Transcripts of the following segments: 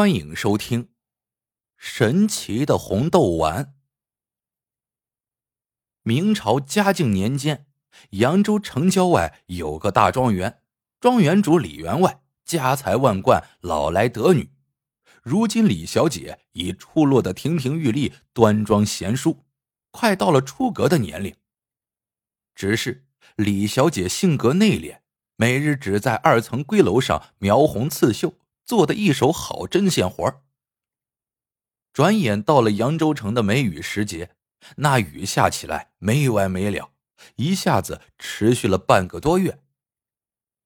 欢迎收听《神奇的红豆丸》。明朝嘉靖年间，扬州城郊外有个大庄园，庄园主李员外家财万贯，老来得女。如今李小姐已出落的亭亭玉立，端庄贤淑，快到了出阁的年龄。只是李小姐性格内敛，每日只在二层闺楼上描红刺绣。做的一手好针线活转眼到了扬州城的梅雨时节，那雨下起来没完没了，一下子持续了半个多月。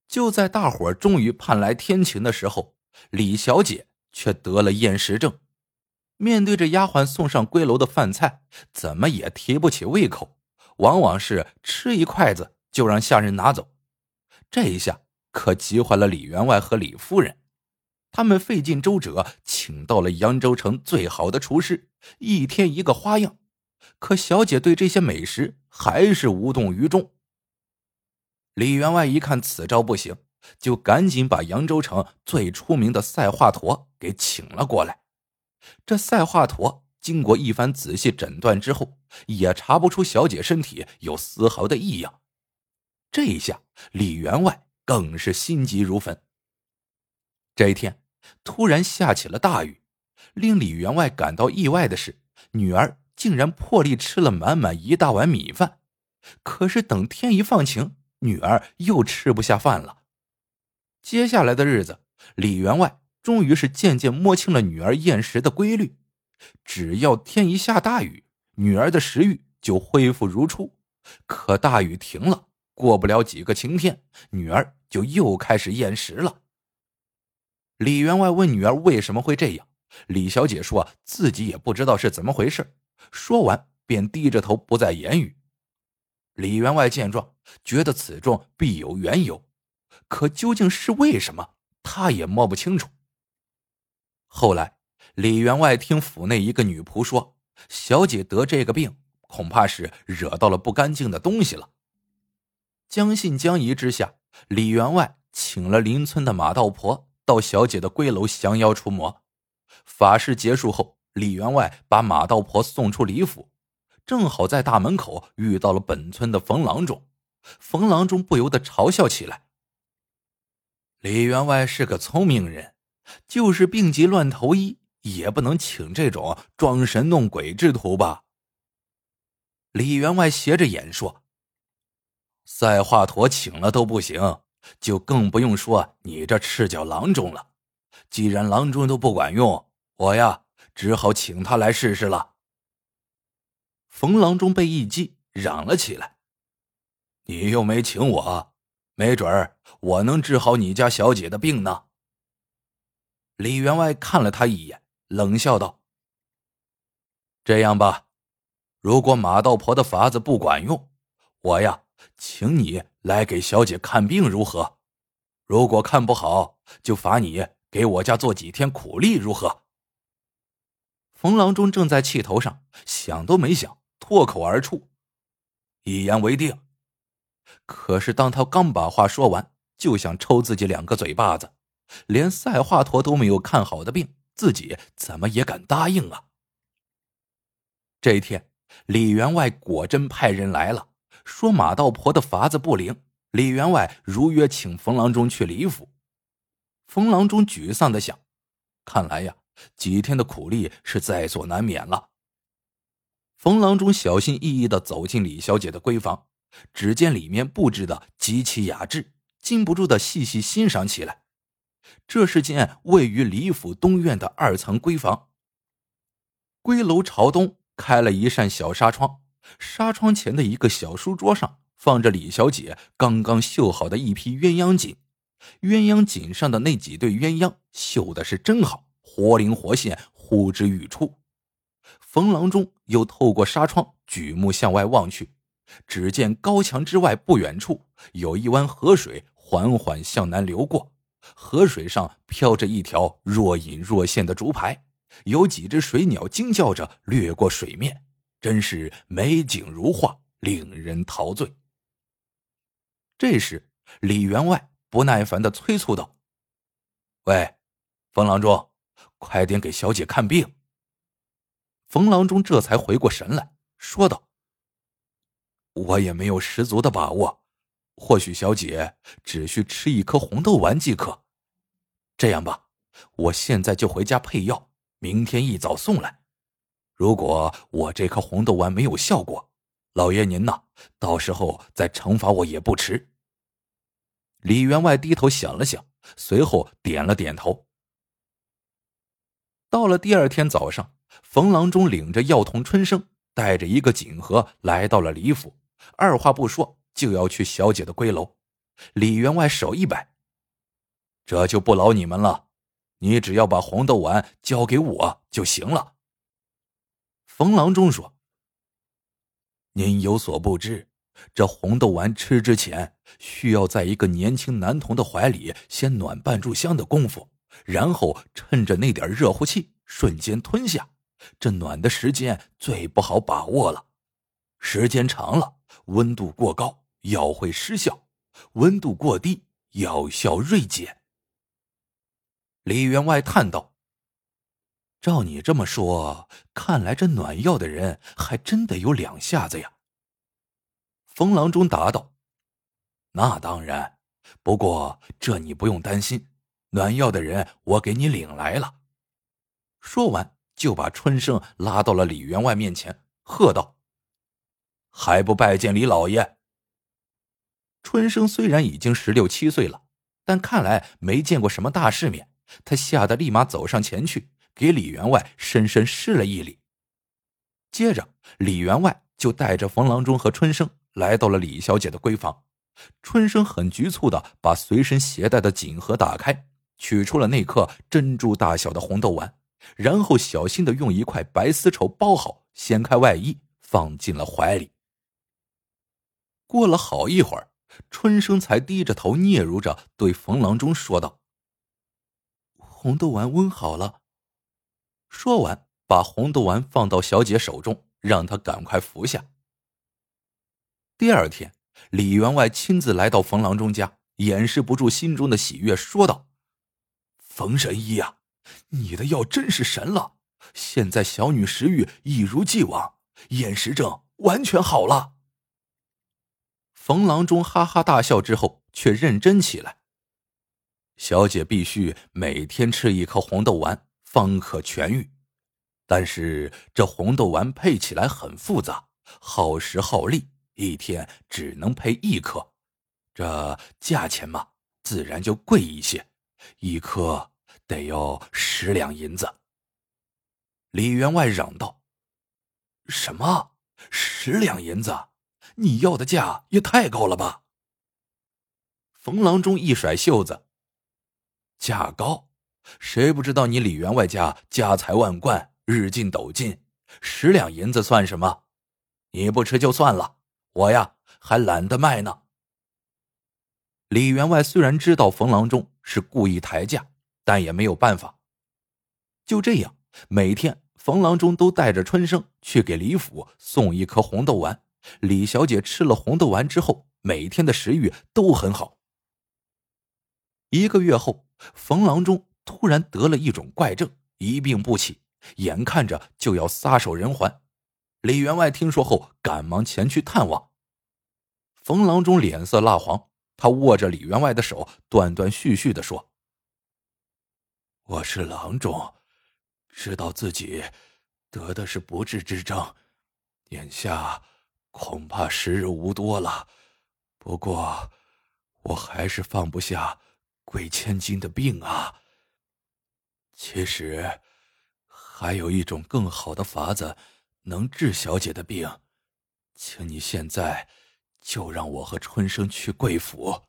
就在大伙终于盼来天晴的时候，李小姐却得了厌食症。面对着丫鬟送上归楼的饭菜，怎么也提不起胃口，往往是吃一筷子就让下人拿走。这一下可急坏了李员外和李夫人。他们费尽周折，请到了扬州城最好的厨师，一天一个花样。可小姐对这些美食还是无动于衷。李员外一看此招不行，就赶紧把扬州城最出名的赛华佗给请了过来。这赛华佗经过一番仔细诊断之后，也查不出小姐身体有丝毫的异样。这一下，李员外更是心急如焚。这一天。突然下起了大雨，令李员外感到意外的是，女儿竟然破例吃了满满一大碗米饭。可是等天一放晴，女儿又吃不下饭了。接下来的日子，李员外终于是渐渐摸清了女儿厌食的规律：只要天一下大雨，女儿的食欲就恢复如初。可大雨停了，过不了几个晴天，女儿就又开始厌食了。李员外问女儿为什么会这样，李小姐说自己也不知道是怎么回事。说完便低着头不再言语。李员外见状，觉得此中必有缘由，可究竟是为什么，他也摸不清楚。后来，李员外听府内一个女仆说，小姐得这个病，恐怕是惹到了不干净的东西了。将信将疑之下，李员外请了邻村的马道婆。到小姐的闺楼降妖除魔，法事结束后，李员外把马道婆送出李府，正好在大门口遇到了本村的冯郎中。冯郎中不由得嘲笑起来：“李员外是个聪明人，就是病急乱投医，也不能请这种装神弄鬼之徒吧？”李员外斜着眼说：“赛华佗请了都不行。”就更不用说你这赤脚郎中了。既然郎中都不管用，我呀只好请他来试试了。冯郎中被一激，嚷了起来：“你又没请我，没准儿我能治好你家小姐的病呢。”李员外看了他一眼，冷笑道：“这样吧，如果马道婆的法子不管用，我呀。”请你来给小姐看病如何？如果看不好，就罚你给我家做几天苦力如何？冯郎中正在气头上，想都没想，脱口而出：“一言为定。”可是当他刚把话说完，就想抽自己两个嘴巴子。连赛华佗都没有看好的病，自己怎么也敢答应啊？这一天，李员外果真派人来了。说马道婆的法子不灵，李员外如约请冯郎中去李府。冯郎中沮丧的想：看来呀，几天的苦力是在所难免了。冯郎中小心翼翼的走进李小姐的闺房，只见里面布置的极其雅致，禁不住的细细欣赏起来。这是间位于李府东院的二层闺房，闺楼朝东开了一扇小纱窗。纱窗前的一个小书桌上放着李小姐刚刚绣好的一批鸳鸯锦，鸳鸯锦上的那几对鸳鸯绣的是真好，活灵活现，呼之欲出。冯郎中又透过纱窗举目向外望去，只见高墙之外不远处有一湾河水缓缓向南流过，河水上飘着一条若隐若现的竹排，有几只水鸟惊叫着掠过水面。真是美景如画，令人陶醉。这时，李员外不耐烦的催促道：“喂，冯郎中，快点给小姐看病。冯郎中这才回过神来说道：“我也没有十足的把握，或许小姐只需吃一颗红豆丸即可。这样吧，我现在就回家配药，明天一早送来。如果我这颗红豆丸没有效果，老爷您呐，到时候再惩罚我也不迟。”李员外低头想了想，随后点了点头。到了第二天早上，冯郎中领着药童春生，带着一个锦盒来到了李府，二话不说就要去小姐的闺楼。李员外手一摆：“这就不劳你们了，你只要把红豆丸交给我就行了。”冯郎中说：“您有所不知，这红豆丸吃之前，需要在一个年轻男童的怀里先暖半炷香的功夫。”然后趁着那点热乎气，瞬间吞下。这暖的时间最不好把握了，时间长了，温度过高，药会失效；温度过低，药效锐减。李员外叹道：“照你这么说，看来这暖药的人还真得有两下子呀。”风郎中答道：“那当然，不过这你不用担心。”暖药的人，我给你领来了。说完，就把春生拉到了李员外面前，喝道：“还不拜见李老爷？”春生虽然已经十六七岁了，但看来没见过什么大世面，他吓得立马走上前去，给李员外深深施了一礼。接着，李员外就带着冯郎中和春生来到了李小姐的闺房。春生很局促的把随身携带的锦盒打开。取出了那颗珍珠大小的红豆丸，然后小心的用一块白丝绸包好，掀开外衣，放进了怀里。过了好一会儿，春生才低着头嗫嚅着对冯郎中说道：“红豆丸温好了。”说完，把红豆丸放到小姐手中，让她赶快服下。第二天，李员外亲自来到冯郎中家，掩饰不住心中的喜悦，说道。冯神医呀，你的药真是神了！现在小女食欲一如既往，厌食症完全好了。冯郎中哈哈大笑之后，却认真起来。小姐必须每天吃一颗红豆丸，方可痊愈。但是这红豆丸配起来很复杂，耗时耗力，一天只能配一颗，这价钱嘛，自然就贵一些。一颗得要十两银子。李员外嚷道：“什么？十两银子？你要的价也太高了吧！”冯郎中一甩袖子：“价高？谁不知道你李员外家家财万贯，日进斗金？十两银子算什么？你不吃就算了，我呀还懒得卖呢。”李员外虽然知道冯郎中是故意抬价，但也没有办法。就这样，每天冯郎中都带着春生去给李府送一颗红豆丸。李小姐吃了红豆丸之后，每天的食欲都很好。一个月后，冯郎中突然得了一种怪症，一病不起，眼看着就要撒手人寰。李员外听说后，赶忙前去探望。冯郎中脸色蜡黄。他握着李员外的手，断断续续的说：“我是郎中，知道自己得的是不治之症，眼下恐怕时日无多了。不过，我还是放不下贵千金的病啊。其实，还有一种更好的法子能治小姐的病，请你现在。”就让我和春生去贵府。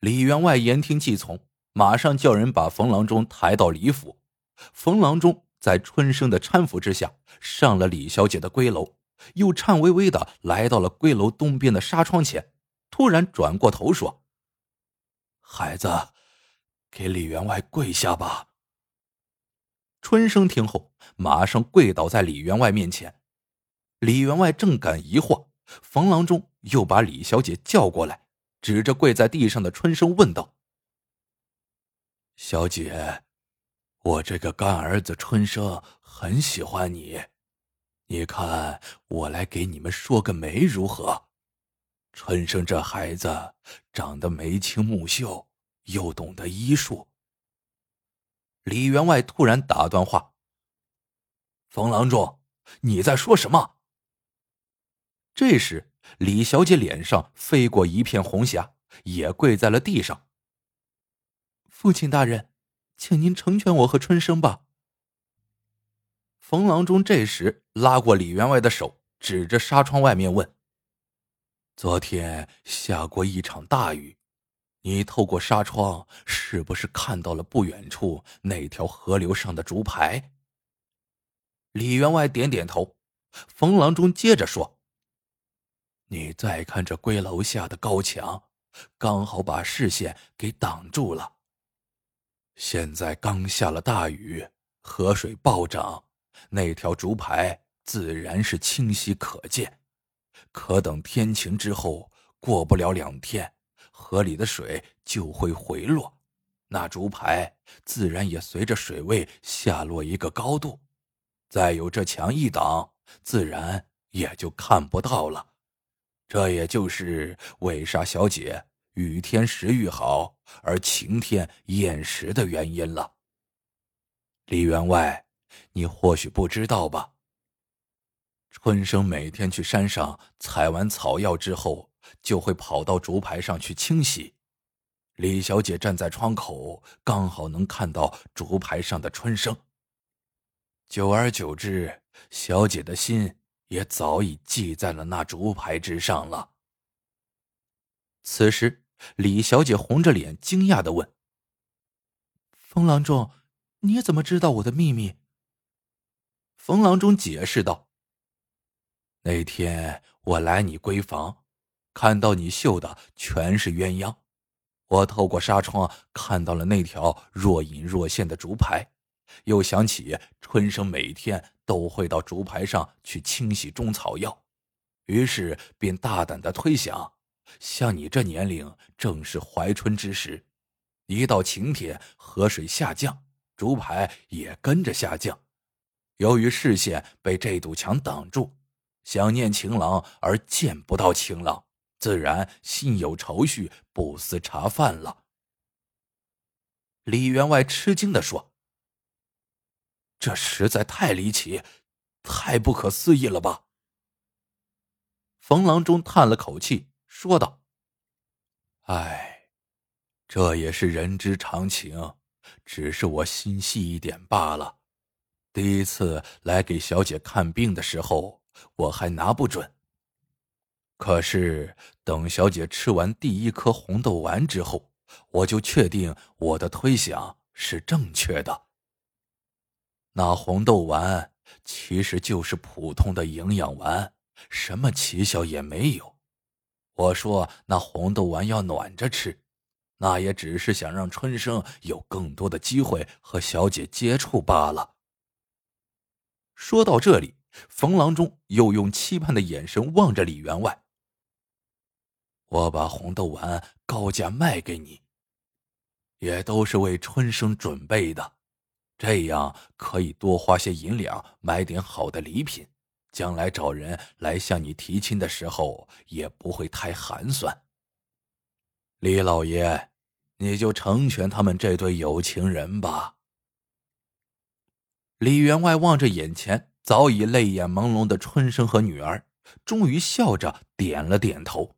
李员外言听计从，马上叫人把冯郎中抬到李府。冯郎中在春生的搀扶之下，上了李小姐的闺楼，又颤巍巍的来到了闺楼东边的纱窗前，突然转过头说：“孩子，给李员外跪下吧。”春生听后，马上跪倒在李员外面前。李员外正感疑惑。冯郎中又把李小姐叫过来，指着跪在地上的春生问道：“小姐，我这个干儿子春生很喜欢你，你看我来给你们说个媒如何？春生这孩子长得眉清目秀，又懂得医术。李员外突然打断话：“冯郎中，你在说什么？”这时，李小姐脸上飞过一片红霞，也跪在了地上。父亲大人。请您成全我和春生吧。冯郎中这时拉过李员外的手，指着纱窗外面问：“昨天下过一场大雨，你透过纱窗是不是看到了不远处那条河流上的竹排？”李员外点点头。冯郎中接着说：“你再看这归楼下的高墙，刚好把视线给挡住了。”现在刚下了大雨，河水暴涨，那条竹排自然是清晰可见。可等天晴之后，过不了两天，河里的水就会回落，那竹排自然也随着水位下落一个高度。再有这墙一挡，自然也就看不到了。这也就是为啥小姐。雨天食欲好，而晴天厌食的原因了。李员外，你或许不知道吧？春生每天去山上采完草药之后，就会跑到竹排上去清洗。李小姐站在窗口，刚好能看到竹排上的春生。久而久之，小姐的心也早已系在了那竹排之上了。此时。李小姐红着脸，惊讶的问：“冯郎中，你怎么知道我的秘密？”冯郎中解释道：“那天我来你闺房，看到你绣的全是鸳鸯，我透过纱窗看到了那条若隐若现的竹排，又想起春生每天都会到竹排上去清洗中草药，于是便大胆的推想。”像你这年龄，正是怀春之时，一到晴天，河水下降，竹排也跟着下降。由于视线被这堵墙挡住，想念情郎而见不到情郎，自然心有愁绪，不思茶饭了。李员外吃惊的说：“这实在太离奇，太不可思议了吧？”冯郎中叹了口气。说道：“哎，这也是人之常情，只是我心细一点罢了。第一次来给小姐看病的时候，我还拿不准。可是等小姐吃完第一颗红豆丸之后，我就确定我的推想是正确的。那红豆丸其实就是普通的营养丸，什么奇效也没有。”我说那红豆丸要暖着吃，那也只是想让春生有更多的机会和小姐接触罢了。说到这里，冯郎中又用期盼的眼神望着李员外。我把红豆丸高价卖给你，也都是为春生准备的，这样可以多花些银两买点好的礼品。将来找人来向你提亲的时候，也不会太寒酸。李老爷，你就成全他们这对有情人吧。李员外望着眼前早已泪眼朦胧的春生和女儿，终于笑着点了点头。